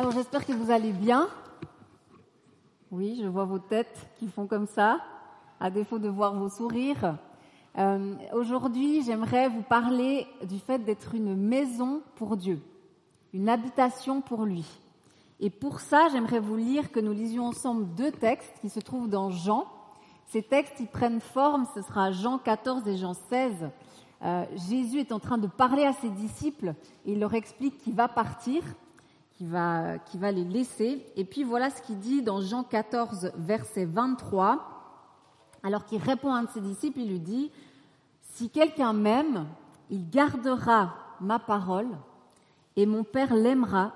Alors j'espère que vous allez bien. Oui, je vois vos têtes qui font comme ça, à défaut de voir vos sourires. Euh, Aujourd'hui, j'aimerais vous parler du fait d'être une maison pour Dieu, une habitation pour lui. Et pour ça, j'aimerais vous lire que nous lisions ensemble deux textes qui se trouvent dans Jean. Ces textes, ils prennent forme, ce sera Jean 14 et Jean 16. Euh, Jésus est en train de parler à ses disciples et il leur explique qu'il va partir, qu'il va, qu'il va les laisser. Et puis voilà ce qu'il dit dans Jean 14, verset 23. Alors qu'il répond à un de ses disciples, il lui dit, Si quelqu'un m'aime, il gardera ma parole et mon Père l'aimera.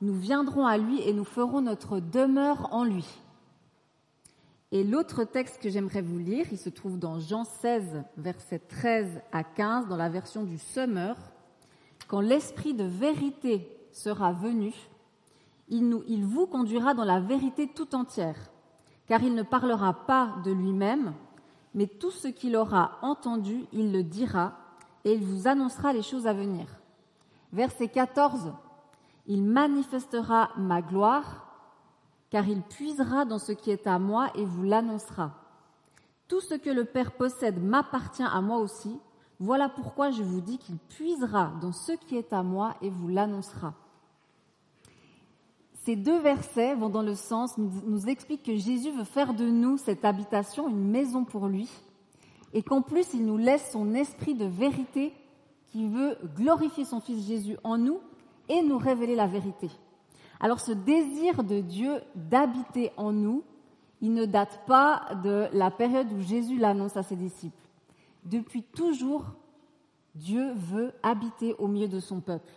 Nous viendrons à lui et nous ferons notre demeure en lui. Et l'autre texte que j'aimerais vous lire, il se trouve dans Jean 16, versets 13 à 15, dans la version du Summer. Quand l'Esprit de vérité sera venu, il, vous conduira dans la vérité tout entière, car il ne parlera pas de lui-même, mais tout ce qu'il aura entendu, il le dira, et il vous annoncera les choses à venir. Verset 14, il manifestera ma gloire, car il puisera dans ce qui est à moi et vous l'annoncera. Tout ce que le Père possède m'appartient à moi aussi. Voilà pourquoi je vous dis qu'il puisera dans ce qui est à moi et vous l'annoncera. Ces deux versets vont dans le sens, nous, expliquent que Jésus veut faire de nous cette habitation, une maison pour lui, et qu'en plus il nous laisse son esprit de vérité qui veut glorifier son Fils Jésus en nous et nous révéler la vérité. Alors ce désir de Dieu d'habiter en nous, il ne date pas de la période où Jésus l'annonce à ses disciples. Depuis toujours, Dieu veut habiter au milieu de son peuple.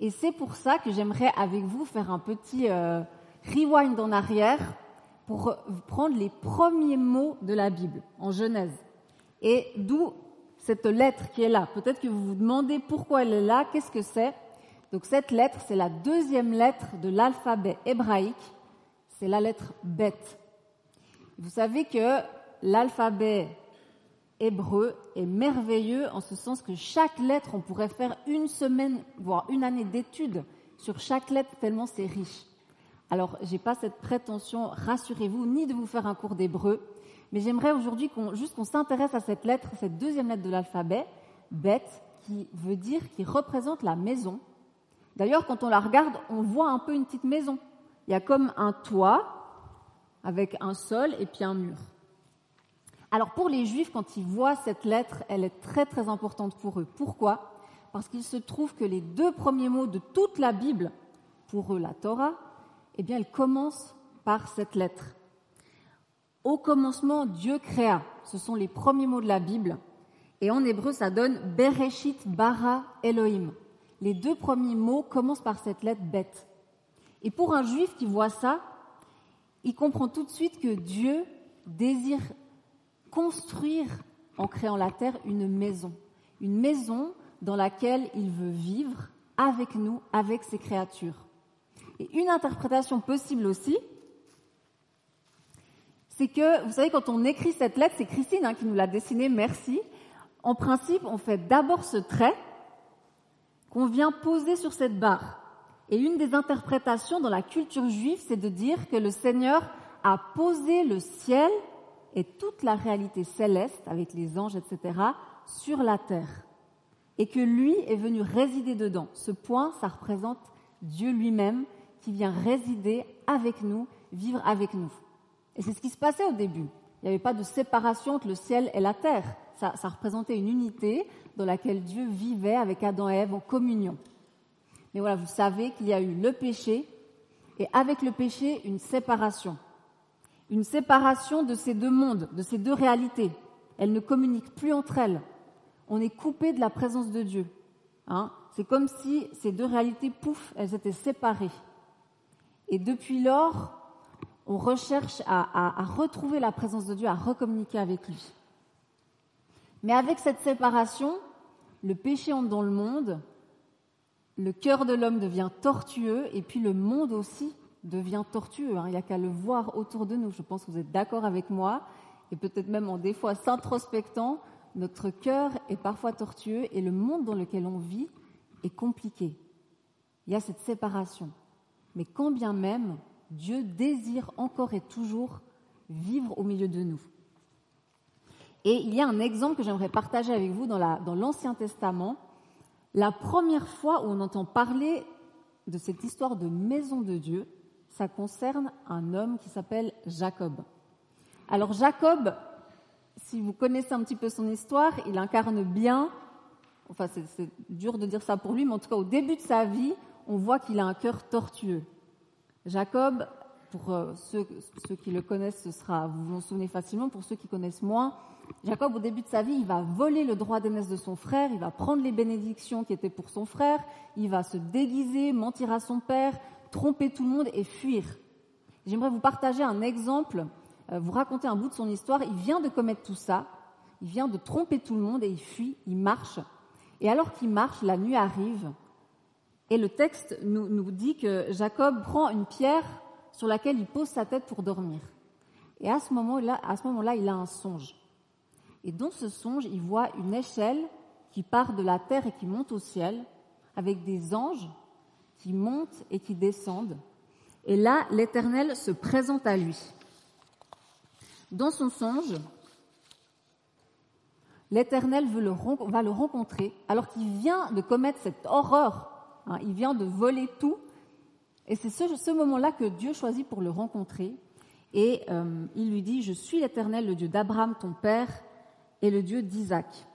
Et c'est pour ça que j'aimerais avec vous faire un petit euh, rewind en arrière pour prendre les premiers mots de la Bible en Genèse. Et d'où cette lettre qui est là. Peut-être que vous vous demandez pourquoi elle est là, qu'est-ce que c'est donc cette lettre, c'est la deuxième lettre de l'alphabet hébraïque, c'est la lettre Bet. Vous savez que l'alphabet hébreu est merveilleux en ce sens que chaque lettre, on pourrait faire une semaine, voire une année d'études sur chaque lettre tellement c'est riche. Alors, j'ai pas cette prétention, rassurez-vous, ni de vous faire un cours d'hébreu, mais j'aimerais aujourd'hui qu'on, juste qu'on s'intéresse à cette lettre, cette deuxième lettre de l'alphabet, Bet, qui veut dire, qui représente la maison, D'ailleurs, quand on la regarde, on voit un peu une petite maison. Il y a comme un toit avec un sol et puis un mur. Alors pour les Juifs, quand ils voient cette lettre, elle est très très importante pour eux. Pourquoi? Parce qu'il se trouve que les deux premiers mots de toute la Bible, pour eux la Torah, eh bien, elle commence par cette lettre. Au commencement, Dieu créa. Ce sont les premiers mots de la Bible. Et en hébreu, ça donne Bereshit bara Elohim les deux premiers mots commencent par cette lettre bête. Et pour un juif qui voit ça, il comprend tout de suite que Dieu désire construire en créant la terre une maison. Une maison dans laquelle il veut vivre avec nous, avec ses créatures. Et une interprétation possible aussi, c'est que, vous savez, quand on écrit cette lettre, c'est Christine hein, qui nous l'a dessinée, merci. En principe, on fait d'abord ce trait, qu'on vient poser sur cette barre. Et une des interprétations dans la culture juive, c'est de dire que le Seigneur a posé le ciel et toute la réalité céleste, avec les anges, etc., sur la terre. Et que lui est venu résider dedans. Ce point, ça représente Dieu lui-même qui vient résider avec nous, vivre avec nous. Et c'est ce qui se passait au début. Il n'y avait pas de séparation entre le ciel et la terre. Ça, ça représentait une unité dans laquelle Dieu vivait avec Adam et Ève en communion. Mais voilà, vous savez qu'il y a eu le péché et avec le péché, une séparation. Une séparation de ces deux mondes, de ces deux réalités. Elles ne communiquent plus entre elles. On est coupé de la présence de Dieu. Hein C'est comme si ces deux réalités, pouf, elles étaient séparées. Et depuis lors, on recherche à, à retrouver la présence de Dieu, à recommuniquer avec lui. Mais avec cette séparation, le péché entre dans le monde, le cœur de l'homme devient tortueux et puis le monde aussi devient tortueux. Hein. Il n'y a qu'à le voir autour de nous. Je pense que vous êtes d'accord avec moi et peut-être même en des fois s'introspectant, notre cœur est parfois tortueux et le monde dans lequel on vit est compliqué. Il y a cette séparation. mais quand bien même Dieu désire encore et toujours vivre au milieu de nous. Et il y a un exemple que j'aimerais partager avec vous dans l'Ancien Testament. La première fois où on entend parler de cette histoire de maison de Dieu, ça concerne un homme qui s'appelle Jacob. Alors Jacob, si vous connaissez un petit peu son histoire, il incarne bien, enfin c'est dur de dire ça pour lui, mais en tout cas au début de sa vie, on voit qu'il a un cœur tortueux. Jacob, pour euh, ceux, qui le connaissent, ce sera, vous vous en souvenez facilement, pour ceux qui connaissent moins, Jacob, au début de sa vie, il va voler le droit d'aînesse de son frère, il va prendre les bénédictions qui étaient pour son frère, il va se déguiser, mentir à son père, tromper tout le monde et fuir. J'aimerais vous partager un exemple, euh, vous raconter un bout de son histoire. Il vient de commettre tout ça, il vient de tromper tout le monde et il fuit, il marche. Et alors qu'il marche, la nuit arrive, et le texte nous, nous dit que Jacob prend une pierre sur laquelle il pose sa tête pour dormir. Et à ce moment-là, à ce moment-là, il a un songe. Et dans ce songe, il voit une échelle qui part de la terre et qui monte au ciel, avec des anges qui montent et qui descendent. Et là, l'Éternel se présente à lui. Dans son songe, l'Éternel va le rencontrer alors qu'il vient de commettre cette horreur. Hein, il vient de voler tout. Et c'est ce, moment-là que Dieu choisit pour le rencontrer. Et euh, il lui dit, je suis l'Éternel, le Dieu d'Abraham, ton père, et le Dieu d'Isaac.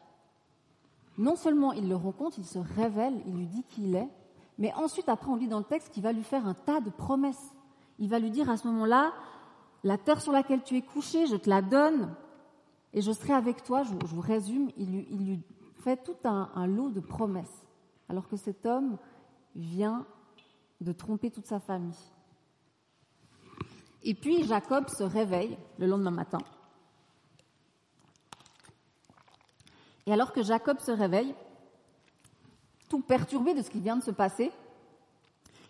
Non seulement il le rencontre, il se révèle, il lui dit qui il est, mais ensuite, après, on lit dans le texte qu'il va lui faire un tas de promesses. Il va lui dire à ce moment-là, la terre sur laquelle tu es couché, je te la donne, et je serai avec toi. Je, vous résume, il lui, fait tout un, lot de promesses, alors que cet homme vient de tromper toute sa famille. Et puis Jacob se réveille le lendemain matin. Et alors que Jacob se réveille, tout perturbé de ce qui vient de se passer,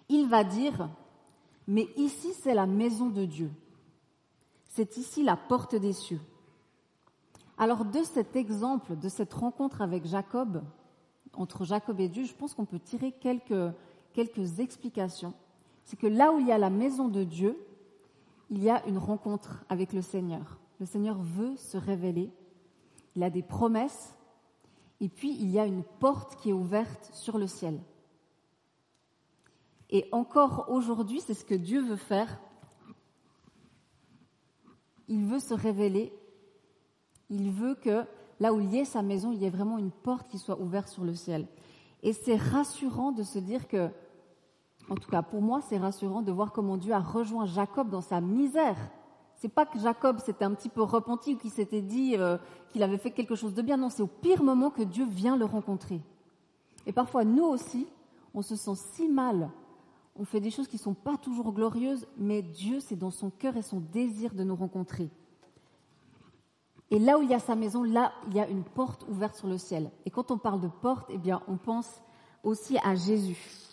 il va dire, mais ici c'est la maison de Dieu. C'est ici la porte des cieux. Alors de cet exemple, de cette rencontre avec Jacob, entre Jacob et Dieu, je pense qu'on peut tirer quelques, quelques explications. C'est que là où il y a la maison de Dieu, il y a une rencontre avec le Seigneur. Le Seigneur veut se révéler. Il a des promesses et puis, il y a une porte qui est ouverte sur le ciel. Et encore aujourd'hui, c'est ce que Dieu veut faire. Il veut se révéler. Il veut que là où il y ait sa maison, il y ait vraiment une porte qui soit ouverte sur le ciel. Et c'est rassurant de se dire que, en tout cas pour moi, c'est rassurant de voir comment Dieu a rejoint Jacob dans sa misère c'est pas que Jacob s'était un petit peu repenti ou qu'il s'était dit euh, qu'il avait fait quelque chose de bien. Non, c'est au pire moment que Dieu vient le rencontrer. Et parfois, nous aussi, on se sent si mal. On fait des choses qui ne sont pas toujours glorieuses, mais Dieu, c'est dans son cœur et son désir de nous rencontrer. Et là où il y a sa maison, là, il y a une porte ouverte sur le ciel. Et quand on parle de porte, eh bien, on pense aussi à Jésus.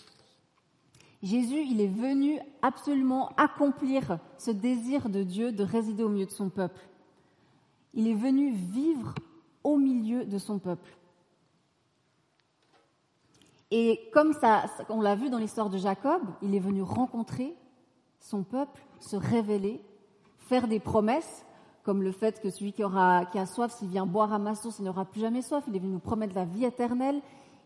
Jésus, il est venu absolument accomplir ce désir de Dieu de résider au milieu de son peuple. Il est venu vivre au milieu de son peuple. Et comme ça, on l'a vu dans l'histoire de Jacob, il est venu rencontrer son peuple, se révéler, faire des promesses, comme le fait que celui qui, aura, qui a soif, s'il vient boire à ma source, il n'aura plus jamais soif. Il est venu nous promettre la vie éternelle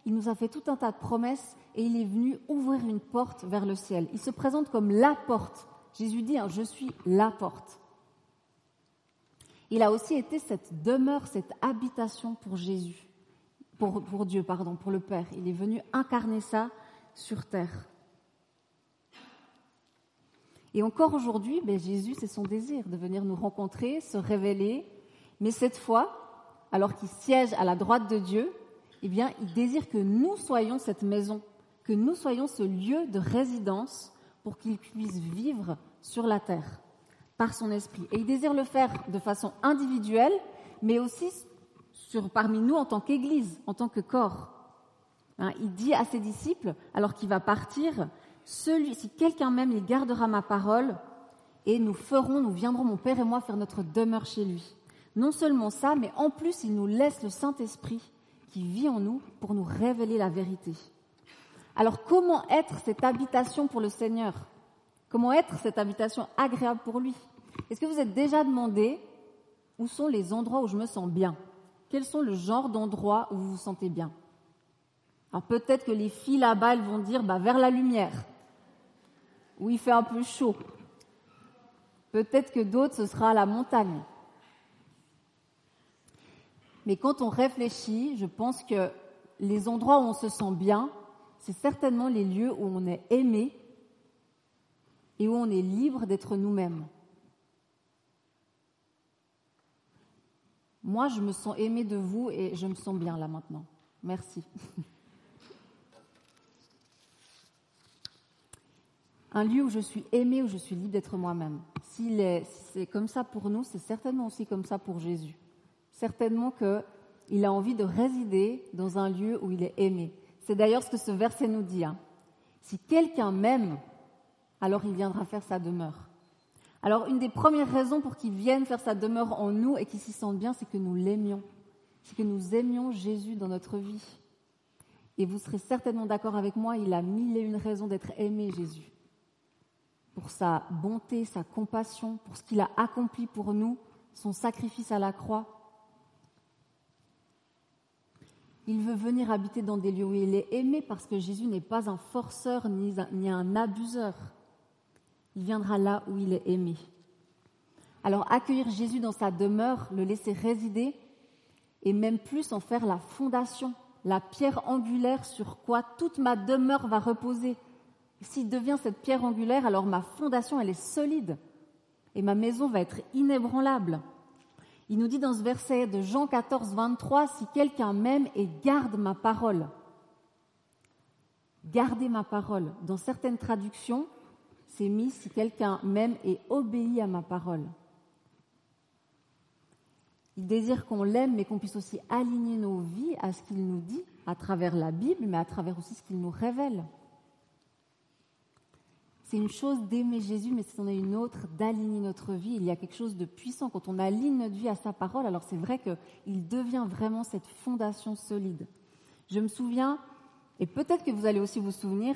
il nous a fait tout un tas de promesses et il est venu ouvrir une porte vers le ciel. Il se présente comme la porte. Jésus dit, hein, je suis la porte. Il a aussi été cette demeure, cette habitation pour Jésus, pour, Dieu, pardon, pour le Père. Il est venu incarner ça sur terre. Et encore aujourd'hui, ben, Jésus, c'est son désir de venir nous rencontrer, se révéler, mais cette fois, alors qu'il siège à la droite de Dieu, eh bien, il désire que nous soyons cette maison, que nous soyons ce lieu de résidence pour qu'il puisse vivre sur la terre par son esprit. Et il désire le faire de façon individuelle, mais aussi parmi nous en tant qu'Église, en tant que corps. Hein, il dit à ses disciples, alors qu'il va partir, celui, si quelqu'un m'aime, il gardera ma parole, et nous ferons, nous viendrons, mon Père et moi, faire notre demeure chez lui. Non seulement ça, mais en plus, il nous laisse le Saint-Esprit qui vit en nous pour nous révéler la vérité. Alors comment être cette habitation pour le Seigneur? Comment être cette habitation agréable pour lui? Est-ce que vous êtes déjà demandé où sont les endroits où je me sens bien? Quels sont le genre d'endroits où vous vous sentez bien? Alors peut-être que les filles là-bas, elles vont dire bah, vers la lumière, où il fait un peu chaud. Peut-être que d'autres, ce sera à la montagne. Mais quand on réfléchit, je pense que les endroits où on se sent bien, c'est certainement les lieux où on est aimé et où on est libre d'être nous-mêmes. Moi, je me sens aimé de vous et je me sens bien là maintenant. Merci. Un lieu où je suis aimé, où je suis libre d'être moi-même. Si c'est comme ça pour nous, c'est certainement aussi comme ça pour Jésus. Certainement qu'il a envie de résider dans un lieu où il est aimé. C'est d'ailleurs ce que ce verset nous dit. Hein. Si quelqu'un m'aime, alors il viendra faire sa demeure. Alors une des premières raisons pour qu'il vienne faire sa demeure en nous et qu'il s'y sente bien, c'est que nous l'aimions. C'est que nous aimions Jésus dans notre vie. Et vous serez certainement d'accord avec moi, il a mille et une raisons d'être aimé, Jésus. Pour sa bonté, sa compassion, pour ce qu'il a accompli pour nous, son sacrifice à la croix. Il veut venir habiter dans des lieux où il est aimé parce que Jésus n'est pas un forceur ni un, abuseur. Il viendra là où il est aimé. Alors accueillir Jésus dans sa demeure, le laisser résider, et même plus en faire la fondation, la pierre angulaire sur quoi toute ma demeure va reposer. S'il devient cette pierre angulaire, alors ma fondation, elle est solide, et ma maison va être inébranlable. Il nous dit dans ce verset de Jean 14, 23, si quelqu'un m'aime et garde ma parole, gardez ma parole. Dans certaines traductions, c'est mis si quelqu'un m'aime et obéit à ma parole. Il désire qu'on l'aime, mais qu'on puisse aussi aligner nos vies à ce qu'il nous dit à travers la Bible, mais à travers aussi ce qu'il nous révèle. C'est une chose d'aimer Jésus, mais c'en est une autre d'aligner notre vie. Il y a quelque chose de puissant. Quand on aligne notre vie à sa parole, alors c'est vrai qu'il devient vraiment cette fondation solide. Je me souviens, et peut-être que vous allez aussi vous souvenir,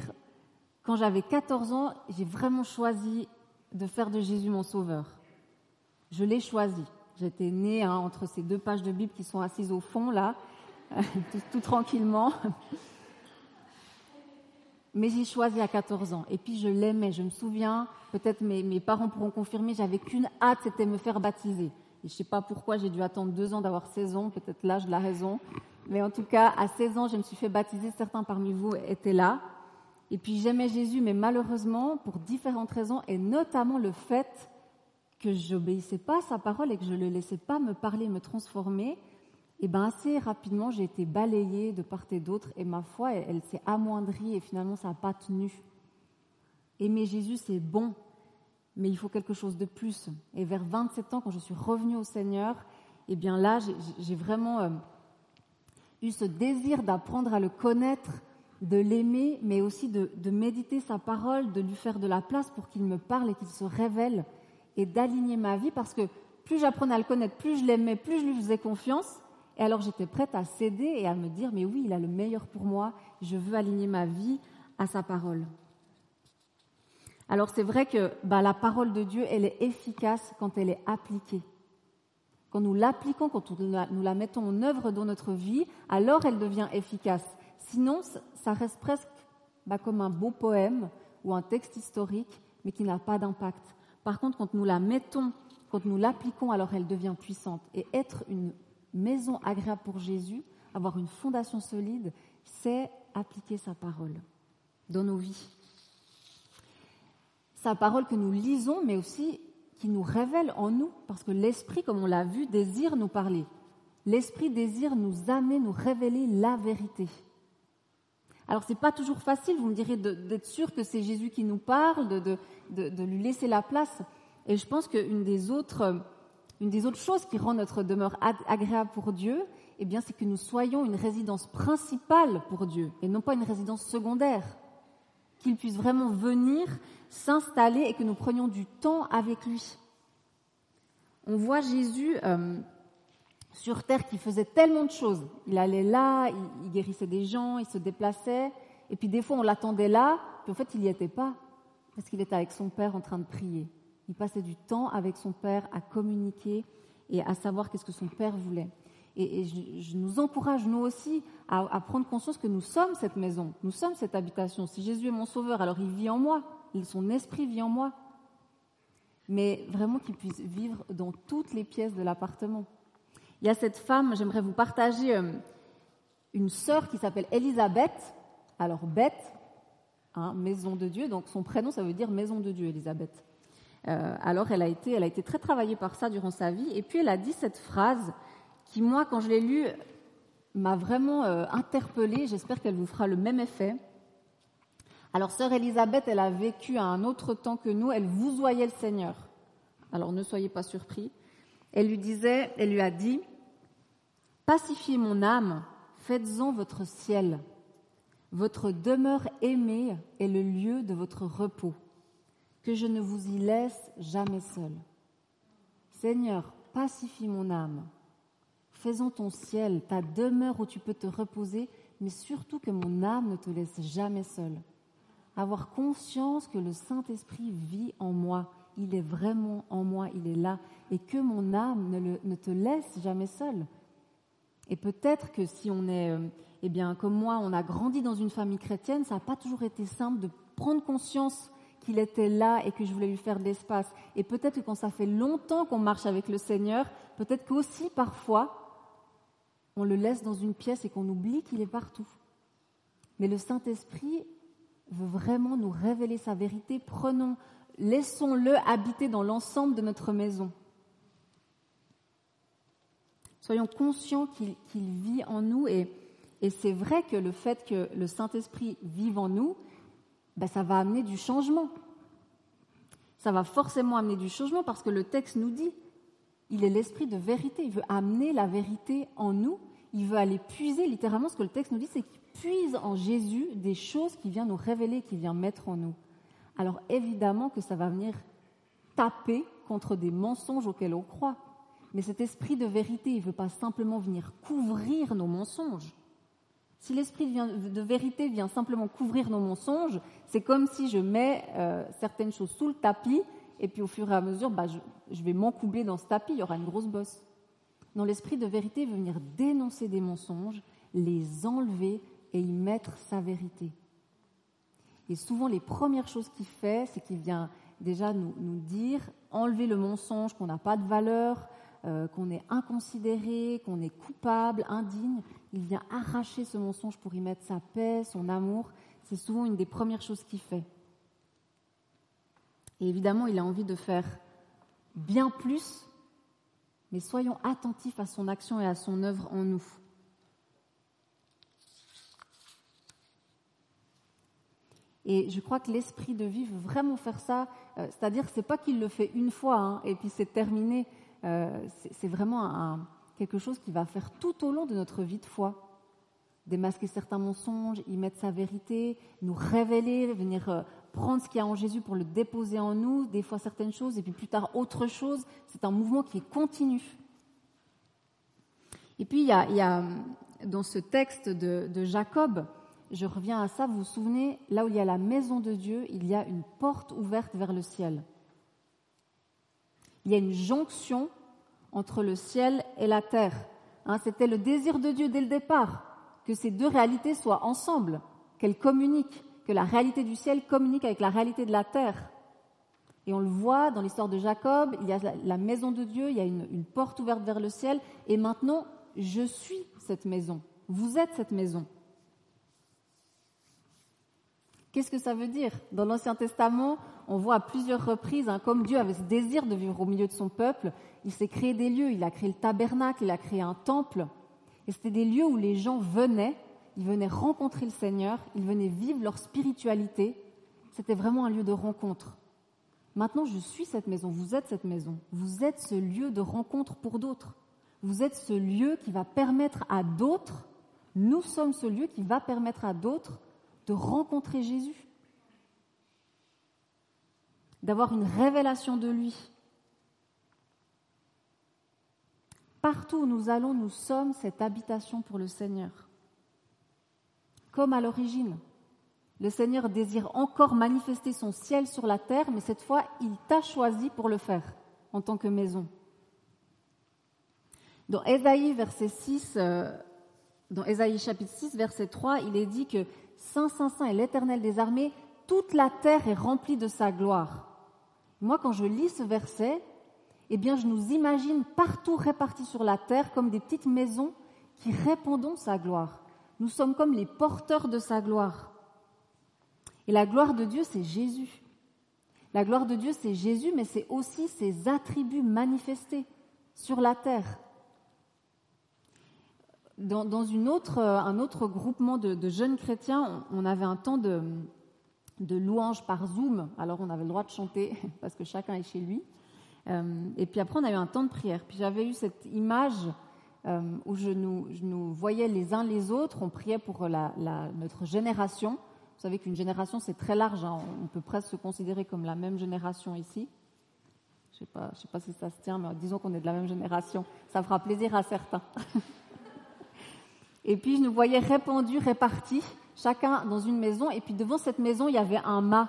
quand j'avais 14 ans, j'ai vraiment choisi de faire de Jésus mon sauveur. Je l'ai choisi. J'étais née hein, entre ces deux pages de Bible qui sont assises au fond, là, tout, tranquillement. Mais j'ai choisi à 14 ans. Et puis je l'aimais. Je me souviens, peut-être mes, parents pourront confirmer, j'avais qu'une hâte, c'était me faire baptiser. Et je ne sais pas pourquoi j'ai dû attendre deux ans d'avoir 16 ans, peut-être l'âge de la raison. Mais en tout cas, à 16 ans, je me suis fait baptiser. Certains parmi vous étaient là. Et puis j'aimais Jésus, mais malheureusement, pour différentes raisons, et notamment le fait que j'obéissais pas à sa parole et que je ne le laissais pas me parler, me transformer, et ben assez rapidement, j'ai été balayée de part et d'autre, et ma foi, elle, s'est amoindrie, et finalement, ça n'a pas tenu. Aimer Jésus, c'est bon, mais il faut quelque chose de plus. Et vers 27 ans, quand je suis revenue au Seigneur, et bien là, j'ai vraiment euh, eu ce désir d'apprendre à le connaître, de l'aimer, mais aussi de, méditer sa parole, de lui faire de la place pour qu'il me parle et qu'il se révèle, et d'aligner ma vie, parce que plus j'apprenais à le connaître, plus je l'aimais, plus je lui faisais confiance, et alors j'étais prête à céder et à me dire, mais oui, il a le meilleur pour moi, je veux aligner ma vie à sa parole. Alors c'est vrai que bah, la parole de Dieu, elle est efficace quand elle est appliquée. Quand nous l'appliquons, quand nous la mettons en œuvre dans notre vie, alors elle devient efficace. Sinon, ça reste presque bah, comme un beau poème ou un texte historique, mais qui n'a pas d'impact. Par contre, quand nous la mettons, quand nous l'appliquons, alors elle devient puissante. Et être une maison agréable pour Jésus, avoir une fondation solide, c'est appliquer sa parole dans nos vies. Sa parole que nous lisons, mais aussi qui nous révèle en nous, parce que l'Esprit, comme on l'a vu, désire nous parler. L'Esprit désire nous amener, nous révéler la vérité. Alors c'est pas toujours facile, vous me direz, d'être sûr que c'est Jésus qui nous parle, de, lui laisser la place. Et je pense qu'une des autres, une des autres choses qui rend notre demeure agréable pour Dieu, eh bien, c'est que nous soyons une résidence principale pour Dieu et non pas une résidence secondaire. Qu'il puisse vraiment venir s'installer et que nous prenions du temps avec lui. On voit Jésus euh, sur terre qui faisait tellement de choses. Il allait là, il, guérissait des gens, il se déplaçait, et puis des fois on l'attendait là, puis en fait il n'y était pas. Parce qu'il était avec son Père en train de prier. Il passait du temps avec son Père à communiquer et à savoir qu'est-ce que son Père voulait. Et, je, nous encourage, nous aussi, à, prendre conscience que nous sommes cette maison, nous sommes cette habitation. Si Jésus est mon sauveur, alors il vit en moi, son esprit vit en moi. Mais vraiment qu'il puisse vivre dans toutes les pièces de l'appartement. Il y a cette femme, j'aimerais vous partager euh, une sœur qui s'appelle Elisabeth. Alors, Beth, hein, maison de Dieu, donc son prénom, ça veut dire maison de Dieu, Elisabeth. Euh, alors, elle a, été, très travaillée par ça durant sa vie. Et puis, elle a dit cette phrase qui, moi, quand je l'ai lue, m'a vraiment euh, interpellée. J'espère qu'elle vous fera le même effet. Alors, sœur Elisabeth, elle a vécu à un autre temps que nous. Elle vous voyait le Seigneur. Alors, ne soyez pas surpris. Elle lui disait, elle lui a dit, pacifiez mon âme, faites-en votre ciel. Votre demeure aimée est le lieu de votre repos que je ne vous y laisse jamais seul. Seigneur, pacifie mon âme. Faisons ton ciel, ta demeure où tu peux te reposer, mais surtout que mon âme ne te laisse jamais seul. Avoir conscience que le Saint-Esprit vit en moi, il est vraiment en moi, il est là, et que mon âme ne, te laisse jamais seul. Et peut-être que si on est, euh, eh bien, comme moi, on a grandi dans une famille chrétienne, ça n'a pas toujours été simple de prendre conscience qu'il était là et que je voulais lui faire de l'espace. Et peut-être que quand ça fait longtemps qu'on marche avec le Seigneur, peut-être qu'aussi parfois, on le laisse dans une pièce et qu'on oublie qu'il est partout. Mais le Saint-Esprit veut vraiment nous révéler sa vérité. Prenons, laissons-le habiter dans l'ensemble de notre maison. Soyons conscients qu'il vit en nous et, et c'est vrai que le fait que le Saint-Esprit vive en nous, ben, ça va amener du changement. Ça va forcément amener du changement parce que le texte nous dit, il est l'esprit de vérité, il veut amener la vérité en nous, il veut aller puiser, littéralement ce que le texte nous dit, c'est qu'il puise en Jésus des choses qu'il vient nous révéler, qu'il vient mettre en nous. Alors évidemment que ça va venir taper contre des mensonges auxquels on croit. Mais cet esprit de vérité, il ne veut pas simplement venir couvrir nos mensonges. Si l'esprit de vérité vient simplement couvrir nos mensonges, c'est comme si je mets euh, certaines choses sous le tapis et puis au fur et à mesure, bah, je, vais m'encoubler dans ce tapis, il y aura une grosse bosse. Non, l'esprit de vérité veut venir dénoncer des mensonges, les enlever et y mettre sa vérité. Et souvent, les premières choses qu'il fait, c'est qu'il vient déjà nous dire, enlever le mensonge, qu'on n'a pas de valeur, euh, qu'on est inconsidéré, qu'on est coupable, indigne, il vient arracher ce mensonge pour y mettre sa paix, son amour. C'est souvent une des premières choses qu'il fait. Et évidemment, il a envie de faire bien plus, mais soyons attentifs à son action et à son œuvre en nous. Et je crois que l'esprit de vie veut vraiment faire ça. Euh, c'est-à-dire, c'est pas qu'il le fait une fois hein, et puis c'est terminé. Euh, c'est vraiment quelque chose qui va faire tout au long de notre vie de foi. Démasquer certains mensonges, y mettre sa vérité, nous révéler, venir euh, prendre ce qu'il y a en Jésus pour le déposer en nous, des fois certaines choses, et puis plus tard autre chose. C'est un mouvement qui est continu. Et puis il y a, dans ce texte de, de Jacob, je reviens à ça, vous vous souvenez, là où il y a la maison de Dieu, il y a une porte ouverte vers le ciel. Il y a une jonction entre le ciel et la terre. Hein, c'était le désir de Dieu dès le départ, que ces deux réalités soient ensemble, qu'elles communiquent, que la réalité du ciel communique avec la réalité de la terre. Et on le voit dans l'histoire de Jacob, il y a la maison de Dieu, il y a une, une porte ouverte vers le ciel, et maintenant, je suis cette maison. Vous êtes cette maison. Qu'est-ce que ça veut dire? Dans l'Ancien Testament, on voit à plusieurs reprises, hein, comme Dieu avait ce désir de vivre au milieu de son peuple, il s'est créé des lieux, il a créé le tabernacle, il a créé un temple. Et c'était des lieux où les gens venaient, ils venaient rencontrer le Seigneur, ils venaient vivre leur spiritualité. C'était vraiment un lieu de rencontre. Maintenant, je suis cette maison, vous êtes cette maison, vous êtes ce lieu de rencontre pour d'autres. Vous êtes ce lieu qui va permettre à d'autres, nous sommes ce lieu qui va permettre à d'autres de rencontrer Jésus, d'avoir une révélation de lui. Partout où nous allons, nous sommes cette habitation pour le Seigneur. Comme à l'origine, Le Seigneur désire encore manifester son ciel sur la terre, mais cette fois, il t'a choisi pour le faire en tant que maison. Dans Ésaïe, verset 6, euh, chapitre 6, verset 3, il est dit que Saint, Saint, Saint est l'Éternel des armées, toute la terre est remplie de sa gloire. Moi, quand je lis ce verset, eh bien, je nous imagine partout répartis sur la terre comme des petites maisons qui répondent sa gloire. Nous sommes comme les porteurs de sa gloire. Et la gloire de Dieu, c'est Jésus. La gloire de Dieu, c'est Jésus, mais c'est aussi ses attributs manifestés sur la terre. Dans, autre, un autre groupement de, jeunes chrétiens, on, avait un temps de, de louange par Zoom. Alors on avait le droit de chanter parce que chacun est chez lui. Euh, et puis après, on a eu un temps de prière. Puis j'avais eu cette image euh, où je nous, voyais les uns les autres. On priait pour notre génération. Vous savez qu'une génération, c'est très large. Hein. On peut presque se considérer comme la même génération ici. Je ne sais, sais, pas si ça se tient, mais disons qu'on est de la même génération. Ça fera plaisir à certains. et puis, je nous voyais répandus, répartis, chacun dans une maison. Et puis, devant cette maison, il y avait un mât.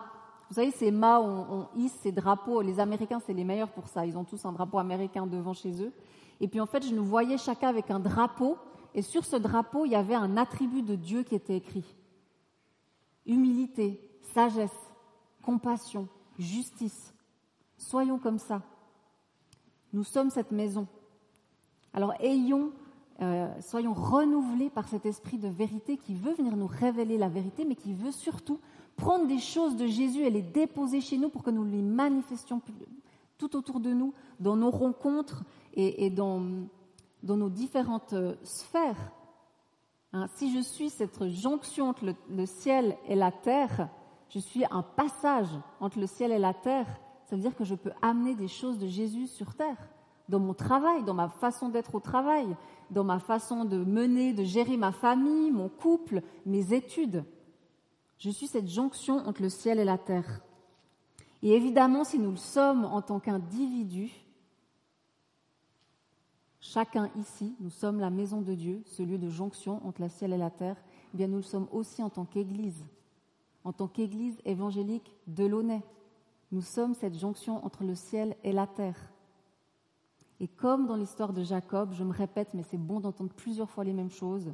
Vous savez, ces mâts, on, on hisse ces drapeaux. Les Américains, c'est les meilleurs pour ça. Ils ont tous un drapeau américain devant chez eux. Et puis, en fait, je nous voyais chacun avec un drapeau. Et sur ce drapeau, il y avait un attribut de Dieu qui était écrit. Humilité, sagesse, compassion, justice. Soyons comme ça. Nous sommes cette maison. Alors ayons, euh, soyons renouvelés par cet esprit de vérité qui veut venir nous révéler la vérité, mais qui veut surtout prendre des choses de Jésus et les déposer chez nous pour que nous les manifestions tout autour de nous, dans nos rencontres et, dans, nos différentes euh, sphères. Hein, si je suis cette jonction entre le, ciel et la terre, je suis un passage entre le ciel et la terre, ça veut dire que je peux amener des choses de Jésus sur terre, dans mon travail, dans ma façon d'être au travail, dans ma façon de mener, de gérer ma famille, mon couple, mes études. Je suis cette jonction entre le ciel et la terre. Et évidemment, si nous le sommes en tant qu'individus, chacun ici, nous sommes la maison de Dieu, ce lieu de jonction entre le ciel et la terre, eh bien nous le sommes aussi en tant qu'Église, en tant qu'Église évangélique de Launay. Nous sommes cette jonction entre le ciel et la terre. Et comme dans l'histoire de Jacob, je me répète, mais c'est bon d'entendre plusieurs fois les mêmes choses,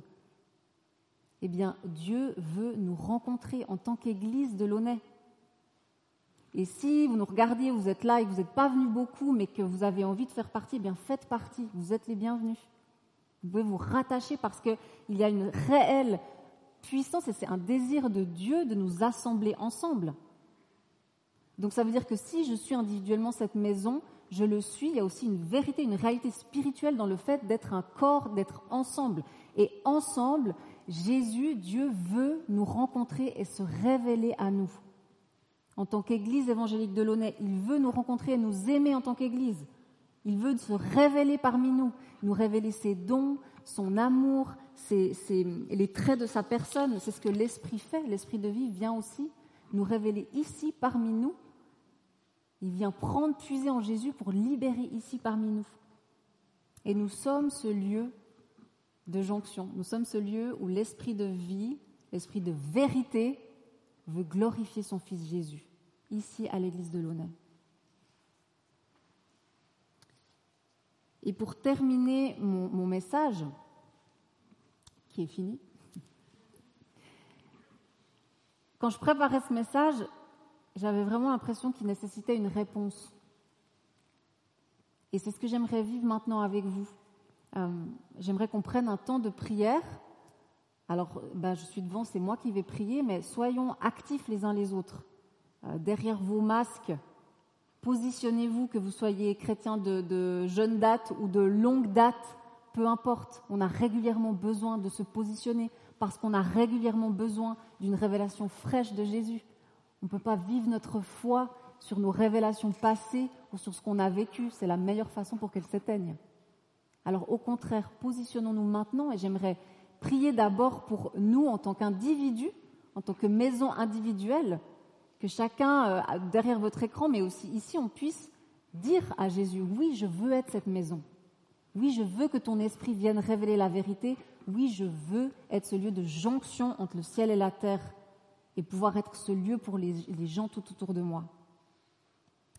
eh bien, Dieu veut nous rencontrer en tant qu'Église de Launay. Et si vous nous regardez, vous êtes là et que vous n'êtes pas venus beaucoup, mais que vous avez envie de faire partie, eh bien faites partie. Vous êtes les bienvenus. Vous pouvez vous rattacher parce qu'il y a une réelle puissance et c'est un désir de Dieu de nous assembler ensemble. Donc ça veut dire que si je suis individuellement cette maison, je le suis, il y a aussi une vérité, une réalité spirituelle dans le fait d'être un corps, d'être ensemble. Et ensemble, Jésus, Dieu veut nous rencontrer et se révéler à nous. En tant qu'Église évangélique de Launay, il veut nous rencontrer et nous aimer en tant qu'Église. Il veut se révéler parmi nous, nous révéler ses dons, son amour, les traits de sa personne. C'est ce que l'Esprit fait. L'Esprit de vie vient aussi nous révéler ici parmi nous. Il vient prendre, puiser en Jésus pour libérer ici parmi nous. Et nous sommes ce lieu de jonction. Nous sommes ce lieu où l'esprit de vie, l'esprit de vérité veut glorifier son Fils Jésus, ici à l'église de Launay. Et pour terminer mon, message, qui est fini, quand je préparais ce message, j'avais vraiment l'impression qu'il nécessitait une réponse. Et c'est ce que j'aimerais vivre maintenant avec vous. Euh, j'aimerais qu'on prenne un temps de prière. Alors, bah, je suis devant, c'est moi qui vais prier, mais soyons actifs les uns les autres. Euh, derrière vos masques, positionnez-vous, que vous soyez chrétien de, de jeune date ou de longue date, peu importe. On a régulièrement besoin de se positionner parce qu'on a régulièrement besoin d'une révélation fraîche de Jésus. On ne peut pas vivre notre foi sur nos révélations passées ou sur ce qu'on a vécu. C'est la meilleure façon pour qu'elles s'éteignent. Alors au contraire, positionnons-nous maintenant et j'aimerais prier d'abord pour nous en tant qu'individus, en tant que maison individuelle, que chacun euh, derrière votre écran, mais aussi ici, on puisse dire à Jésus, oui, je veux être cette maison. Oui, je veux que ton esprit vienne révéler la vérité. Oui, je veux être ce lieu de jonction entre le ciel et la terre. Et pouvoir être ce lieu pour les, gens tout autour de moi.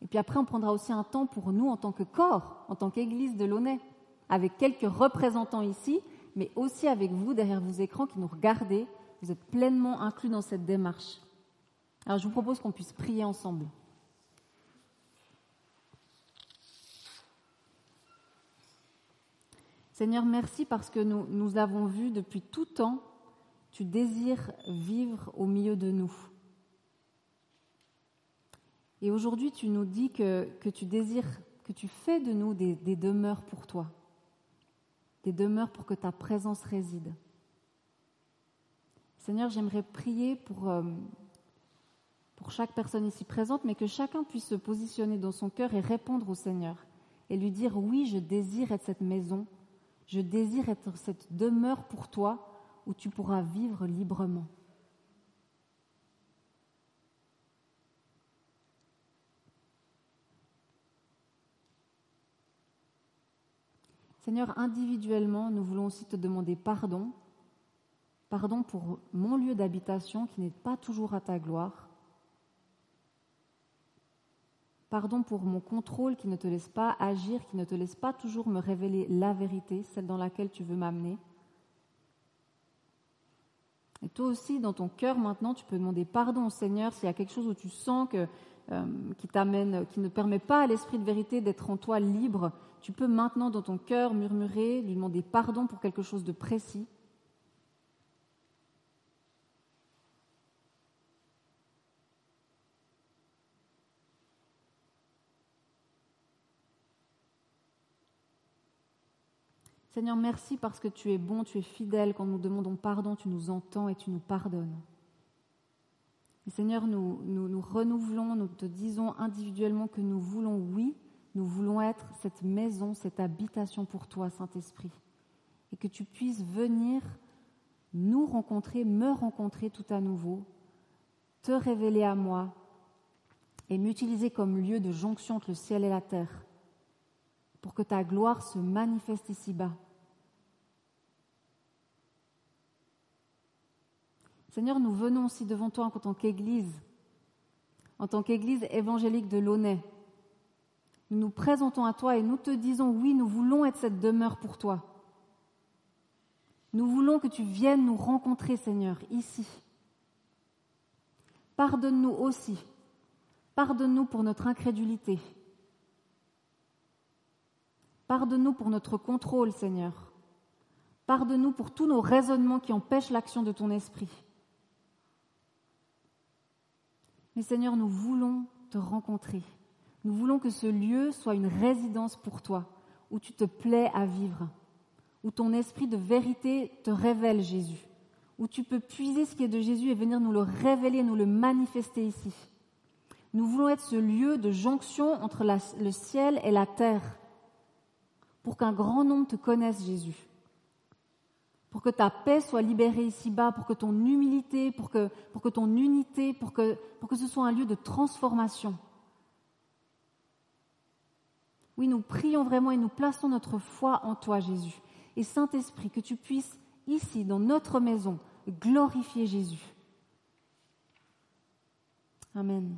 Et puis après, on prendra aussi un temps pour nous en tant que corps, en tant qu'Église de Launay, avec quelques représentants ici, mais aussi avec vous derrière vos écrans qui nous regardez. Vous êtes pleinement inclus dans cette démarche. Alors je vous propose qu'on puisse prier ensemble. Seigneur, merci parce que nous, nous avons vu depuis tout temps, tu désires vivre au milieu de nous. Et aujourd'hui, tu nous dis que, tu désires, que tu fais de nous des, demeures pour toi, des demeures pour que ta présence réside. Seigneur, j'aimerais prier pour, euh, pour chaque personne ici présente, mais que chacun puisse se positionner dans son cœur et répondre au Seigneur et lui dire oui, je désire être cette maison je désire être cette demeure pour toi où tu pourras vivre librement. Seigneur, individuellement, nous voulons aussi te demander pardon. Pardon pour mon lieu d'habitation qui n'est pas toujours à ta gloire. Pardon pour mon contrôle qui ne te laisse pas agir, qui ne te laisse pas toujours me révéler la vérité, celle dans laquelle tu veux m'amener. Et toi aussi, dans ton cœur maintenant, tu peux demander pardon au Seigneur s'il y a quelque chose où tu sens que, euh, qui t'amène, qui ne permet pas à l'esprit de vérité d'être en toi libre. Tu peux maintenant, dans ton cœur, murmurer, lui demander pardon pour quelque chose de précis. Seigneur, merci parce que tu es bon, tu es fidèle. Quand nous demandons pardon, tu nous entends et tu nous pardonnes. Et Seigneur, nous, nous, nous renouvelons, nous te disons individuellement que nous voulons, oui, nous voulons être cette maison, cette habitation pour toi, Saint-Esprit. Et que tu puisses venir nous rencontrer, me rencontrer tout à nouveau, te révéler à moi et m'utiliser comme lieu de jonction entre le ciel et la terre pour que ta gloire se manifeste ici-bas Seigneur, nous venons aussi devant toi en tant qu'Église, en tant qu'Église évangélique de Launay. Nous nous présentons à toi et nous te disons, oui, nous voulons être cette demeure pour toi. Nous voulons que tu viennes nous rencontrer, Seigneur, ici. Pardonne-nous aussi. Pardonne-nous pour notre incrédulité. Pardonne-nous pour notre contrôle, Seigneur. Pardonne-nous pour tous nos raisonnements qui empêchent l'action de ton esprit. Mais Seigneur, nous voulons te rencontrer. Nous voulons que ce lieu soit une résidence pour toi, où tu te plais à vivre, où ton esprit de vérité te révèle Jésus, où tu peux puiser ce qui est de Jésus et venir nous le révéler, nous le manifester ici. Nous voulons être ce lieu de jonction entre le ciel et la terre, pour qu'un grand nombre te connaisse Jésus pour que ta paix soit libérée ici-bas, pour que ton humilité, pour que, ton unité, pour que ce soit un lieu de transformation. Oui, nous prions vraiment et nous plaçons notre foi en toi, Jésus. Et Saint-Esprit, que tu puisses, ici, dans notre maison, glorifier Jésus. Amen.